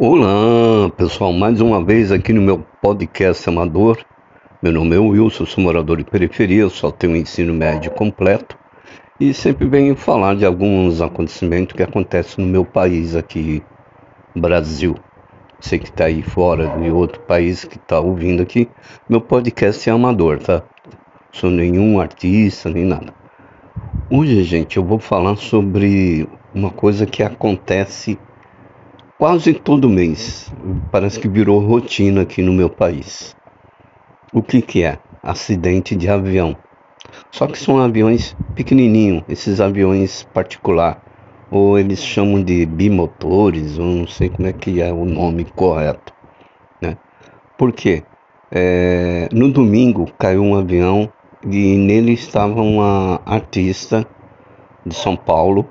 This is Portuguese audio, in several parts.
Olá, pessoal, mais uma vez aqui no meu podcast amador. Meu nome é Wilson, sou morador de periferia, só tenho ensino médio completo e sempre venho falar de alguns acontecimentos que acontecem no meu país aqui, Brasil. Você que está aí fora de outro país que está ouvindo aqui, meu podcast é amador, tá? Sou nenhum artista nem nada. Hoje, gente, eu vou falar sobre uma coisa que acontece quase todo mês. Parece que virou rotina aqui no meu país. O que, que é? Acidente de avião. Só que são aviões pequenininhos, esses aviões particular, ou eles chamam de bimotores, ou não sei como é que é o nome correto, né? Por quê? É, no domingo caiu um avião e nele estava uma artista de São Paulo,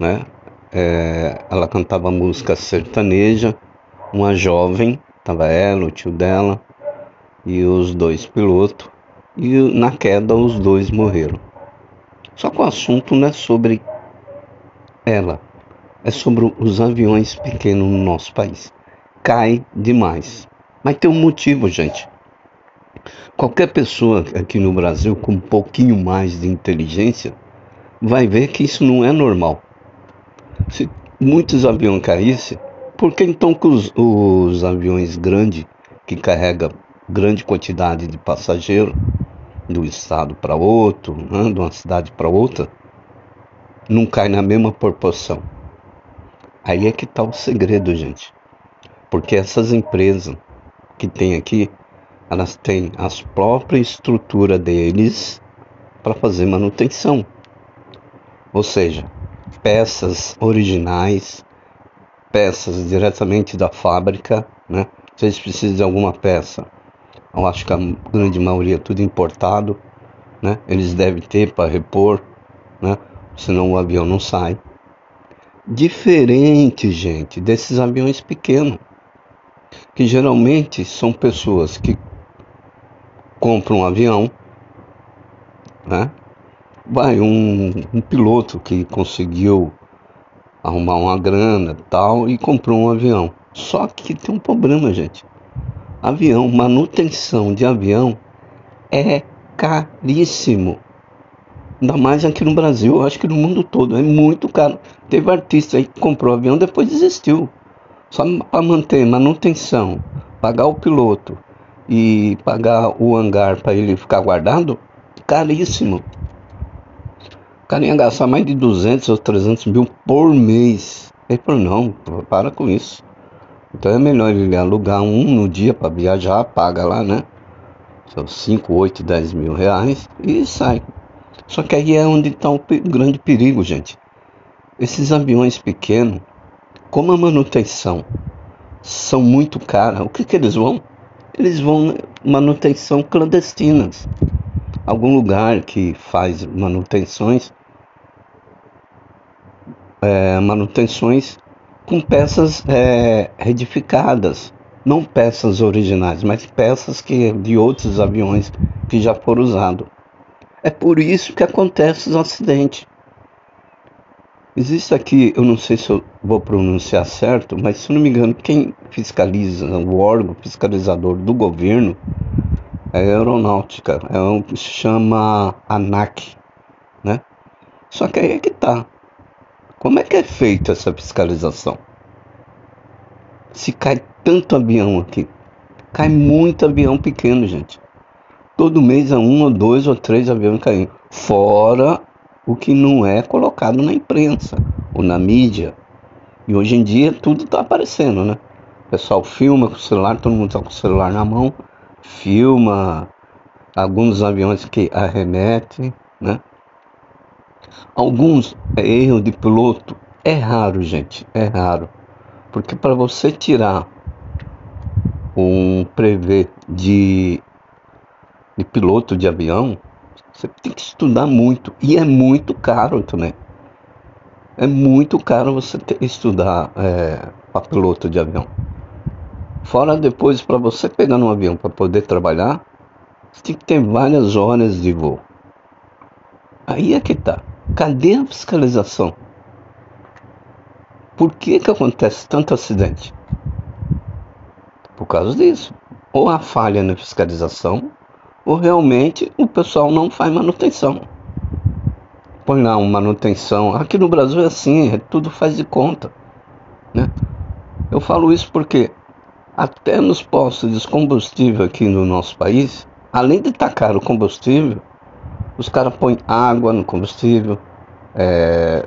né? É, ela cantava música sertaneja, uma jovem, estava ela, o tio dela e os dois pilotos, e na queda os dois morreram. Só que o assunto não é sobre ela, é sobre os aviões pequenos no nosso país. Cai demais. Mas tem um motivo, gente. Qualquer pessoa aqui no Brasil com um pouquinho mais de inteligência vai ver que isso não é normal. Se muitos aviões caíssem, por que então que os, os aviões grandes, que carregam grande quantidade de passageiros, de um estado para outro, né, de uma cidade para outra, não cai na mesma proporção? Aí é que está o segredo, gente. Porque essas empresas que tem aqui, elas têm as próprias estruturas deles para fazer manutenção. Ou seja, peças originais, peças diretamente da fábrica, né? Se eles precisam de alguma peça, eu acho que a grande maioria é tudo importado, né? Eles devem ter para repor, né? Senão o avião não sai. Diferente, gente, desses aviões pequenos, que geralmente são pessoas que compram um avião, né? Vai um, um piloto que conseguiu arrumar uma grana tal e comprou um avião. Só que tem um problema, gente. Avião, manutenção de avião é caríssimo. Ainda mais aqui no Brasil, acho que no mundo todo, é muito caro. Teve artista aí que comprou avião depois desistiu. Só para manter manutenção, pagar o piloto e pagar o hangar para ele ficar guardado, caríssimo. O cara ia gastar mais de 200 ou 300 mil por mês. Ele falou, não, para com isso. Então é melhor ele alugar um no dia para viajar, paga lá, né? São 5, 8, 10 mil reais e sai. Só que aí é onde está o grande perigo, gente. Esses aviões pequenos, como a manutenção são muito caras, o que, que eles vão? Eles vão manutenção clandestinas algum lugar que faz manutenções, é, manutenções com peças é, redificadas, não peças originais, mas peças que de outros aviões que já foram usados. É por isso que acontece os acidentes. Existe aqui, eu não sei se eu vou pronunciar certo, mas se não me engano, quem fiscaliza, o órgão fiscalizador do governo é aeronáutica, é um chama ANAC, né? Só que aí é que tá. Como é que é feita essa fiscalização? Se cai tanto avião aqui, cai muito avião pequeno, gente. Todo mês é um ou dois ou três aviões caindo. Fora o que não é colocado na imprensa ou na mídia. E hoje em dia tudo está aparecendo, né? O pessoal filma com o celular, todo mundo está com o celular na mão filma alguns aviões que arremetem, né? Alguns erros de piloto é raro, gente, é raro. Porque para você tirar um prevê de, de piloto de avião, você tem que estudar muito e é muito caro também. É muito caro você ter, estudar é, para piloto de avião. Fora depois, para você pegar um avião para poder trabalhar, você tem que ter várias horas de voo. Aí é que tá. Cadê a fiscalização? Por que, que acontece tanto acidente? Por causa disso. Ou a falha na fiscalização, ou realmente o pessoal não faz manutenção. Põe lá uma manutenção. Aqui no Brasil é assim, é tudo faz de conta. Né? Eu falo isso porque até nos postos de combustível aqui no nosso país, além de tacar o combustível, os caras põem água no combustível, é,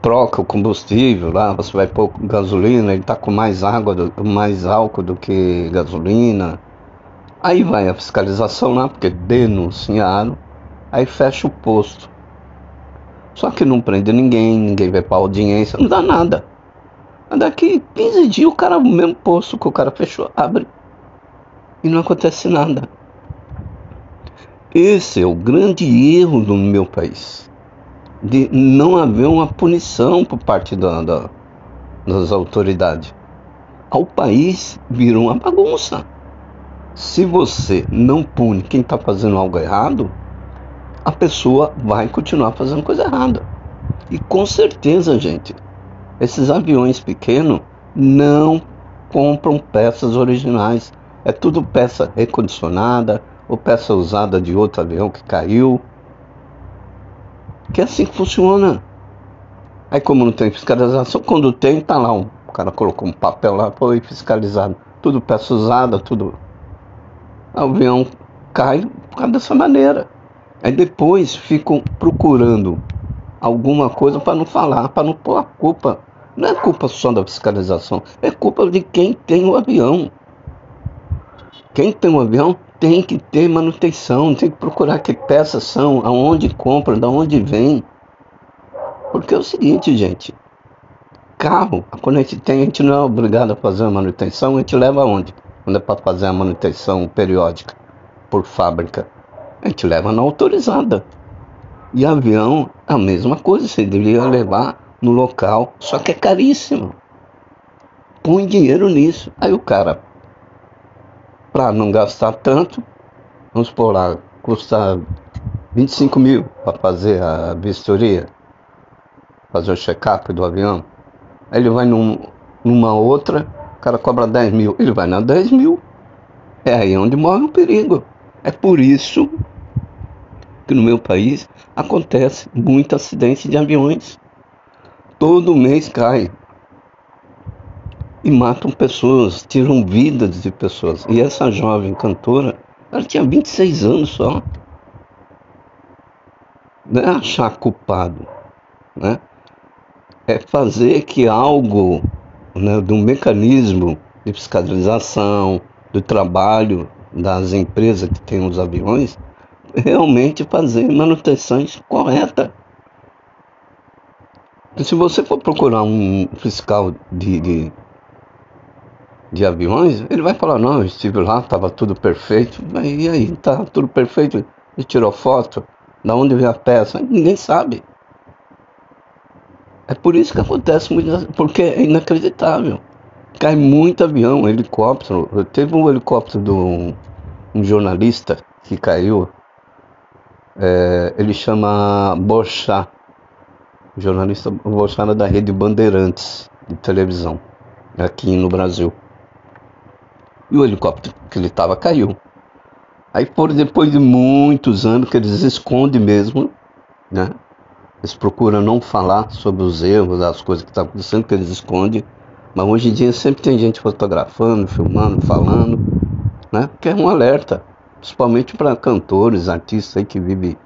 troca o combustível lá, você vai pôr gasolina, ele está com mais água, do, mais álcool do que gasolina. Aí vai a fiscalização lá, porque denunciaram, aí fecha o posto. Só que não prende ninguém, ninguém vai para audiência, não dá nada. Daqui 15 dias o cara, o mesmo posto que o cara fechou, abre e não acontece nada. Esse é o grande erro do meu país de não haver uma punição por parte da, da, das autoridades. O país virou uma bagunça. Se você não pune quem está fazendo algo errado, a pessoa vai continuar fazendo coisa errada. E com certeza, gente, esses aviões pequenos não compram peças originais. É tudo peça recondicionada ou peça usada de outro avião que caiu. Que é assim que funciona. Aí como não tem fiscalização, quando tem, tá lá um. O cara colocou um papel lá, foi fiscalizado. Tudo peça usada, tudo. O avião cai por causa dessa maneira. Aí depois ficam procurando alguma coisa para não falar, para não pôr a culpa. Não é culpa só da fiscalização, é culpa de quem tem o avião. Quem tem o avião tem que ter manutenção, tem que procurar que peças são, aonde compra, da onde vem. Porque é o seguinte, gente, carro, quando a gente tem, a gente não é obrigado a fazer a manutenção, a gente leva aonde? Quando é para fazer a manutenção periódica por fábrica, a gente leva na autorizada. E avião, a mesma coisa, você deveria levar no local, só que é caríssimo. Põe dinheiro nisso. Aí o cara para não gastar tanto, vamos por lá, custa 25 mil para fazer a vistoria, fazer o check-up do avião. Aí ele vai num, numa outra, o cara cobra 10 mil, ele vai na 10 mil. É aí onde morre o perigo. É por isso que no meu país acontece muito acidente de aviões. Todo mês cai e matam pessoas, tiram vidas de pessoas. E essa jovem cantora, ela tinha 26 anos só. Não é achar culpado, né? É fazer que algo né, do mecanismo de fiscalização, do trabalho das empresas que têm os aviões, realmente fazer manutenções corretas. Se você for procurar um fiscal de, de de aviões, ele vai falar, não, eu estive lá, estava tudo perfeito. E aí, tá tudo perfeito? Ele tirou foto, da onde veio a peça? Ninguém sabe. É por isso que acontece muito, porque é inacreditável. Cai muito avião, helicóptero. Teve um helicóptero de um, um jornalista que caiu. É, ele chama Bochá. Jornalista Bochá da rede Bandeirantes de televisão aqui no Brasil e o helicóptero que ele estava caiu. Aí foram depois de muitos anos que eles escondem mesmo, né? Eles procuram não falar sobre os erros, as coisas que estão tá acontecendo, que eles escondem. Mas hoje em dia sempre tem gente fotografando, filmando, falando, né? Que é um alerta, principalmente para cantores, artistas aí que vivem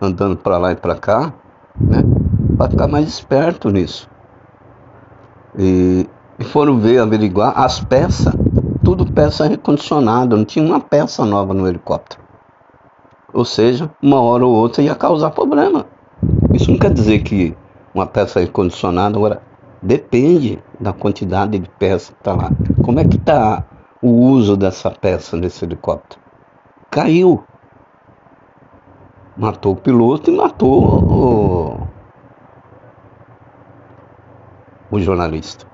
andando para lá e para cá, né? Para ficar mais esperto nisso. E, e foram ver, averiguar as peças tudo peça recondicionada, não tinha uma peça nova no helicóptero. Ou seja, uma hora ou outra ia causar problema. Isso não quer dizer que uma peça recondicionada, agora depende da quantidade de peça que está lá. Como é que está o uso dessa peça nesse helicóptero? Caiu. Matou o piloto e matou o, o jornalista.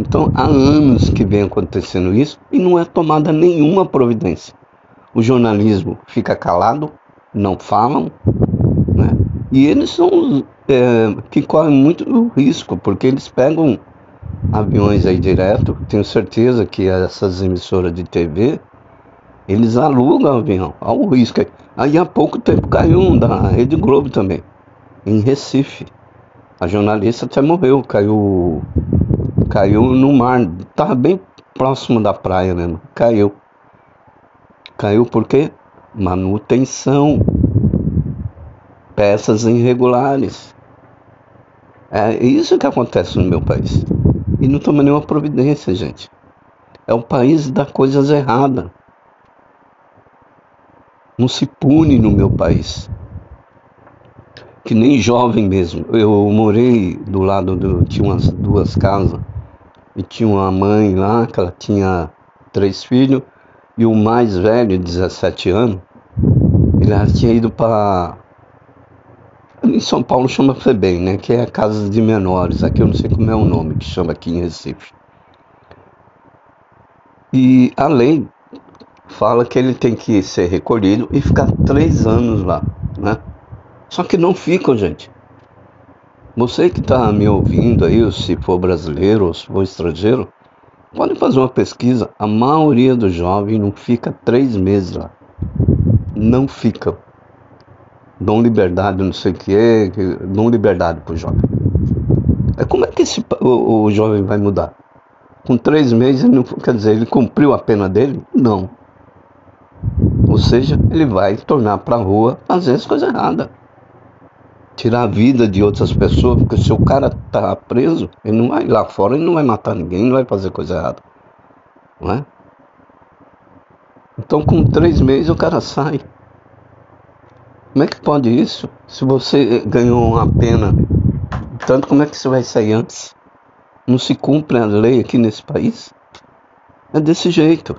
Então há anos que vem acontecendo isso e não é tomada nenhuma providência. O jornalismo fica calado, não falam, né? E eles são, é, que correm muito risco, porque eles pegam aviões aí direto. Tenho certeza que essas emissoras de TV eles alugam avião. Olha o risco. Aí há pouco tempo caiu um da Rede Globo também, em Recife. A jornalista até morreu, caiu, caiu no mar, estava bem próximo da praia mesmo, caiu. Caiu porque manutenção, peças irregulares. É isso que acontece no meu país. E não toma nenhuma providência, gente. É o país das coisas erradas. Não se pune no meu país que nem jovem mesmo. Eu morei do lado do. Tinha umas duas casas e tinha uma mãe lá que ela tinha três filhos e o mais velho, 17 anos, ele tinha ido para. Em São Paulo chama FEBEM, né? Que é a casa de menores. Aqui eu não sei como é o nome que chama aqui em Recife. E a lei fala que ele tem que ser recolhido e ficar três anos lá, né? Só que não ficam, gente. Você que está me ouvindo aí, se for brasileiro ou se for estrangeiro, pode fazer uma pesquisa. A maioria dos jovens não fica três meses lá. Não fica. Dão liberdade, não sei o que é, dão liberdade para o jovem. É como é que esse, o, o jovem vai mudar? Com três meses, não, quer dizer, ele cumpriu a pena dele? Não. Ou seja, ele vai tornar para a rua fazer as coisas erradas tirar a vida de outras pessoas, porque se o cara tá preso, ele não vai lá fora, ele não vai matar ninguém, não vai fazer coisa errada. Não é? Então com três meses o cara sai. Como é que pode isso? Se você ganhou uma pena, tanto como é que você vai sair antes? Não se cumpre a lei aqui nesse país? É desse jeito.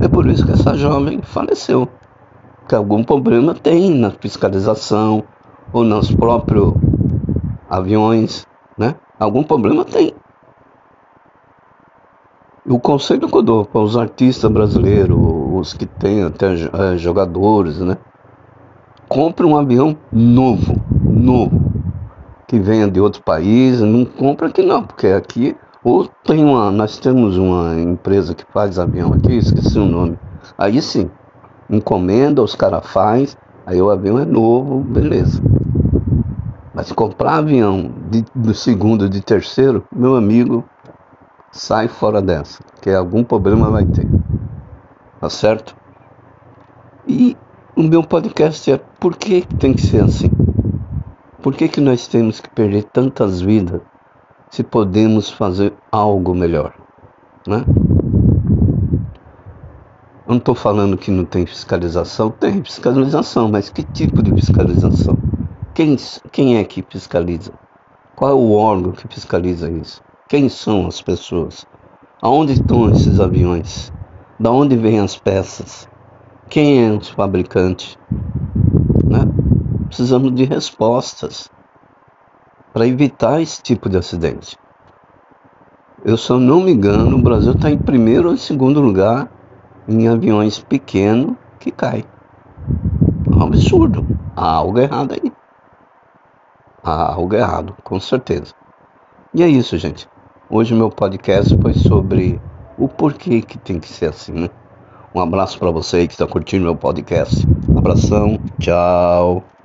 É por isso que essa jovem faleceu. Que algum problema tem na fiscalização, ou nos próprios aviões, né? Algum problema tem. O conselho que eu dou para os artistas brasileiros, os que têm até é, jogadores, né? Compre um avião novo, novo, que venha de outro país, não compra aqui não, porque aqui ou tem uma, nós temos uma empresa que faz avião aqui, esqueci o nome. Aí sim, encomenda, os caras faz, aí o avião é novo, beleza. Mas comprar avião de, do segundo, de terceiro, meu amigo, sai fora dessa, que algum problema vai ter. Tá certo? E o meu podcast é por que tem que ser assim? Por que, que nós temos que perder tantas vidas se podemos fazer algo melhor? Né? Eu não estou falando que não tem fiscalização, tem fiscalização, mas que tipo de fiscalização? Quem, quem é que fiscaliza? Qual é o órgão que fiscaliza isso? Quem são as pessoas? Aonde estão esses aviões? Da onde vêm as peças? Quem é os fabricantes? Né? Precisamos de respostas para evitar esse tipo de acidente. Eu só não me engano, o Brasil está em primeiro ou segundo lugar em aviões pequenos que caem. É um absurdo. Há algo errado aí há algo errado, com certeza. E é isso, gente. Hoje meu podcast foi sobre o porquê que tem que ser assim, né? Um abraço para você que está curtindo meu podcast. Abração, tchau.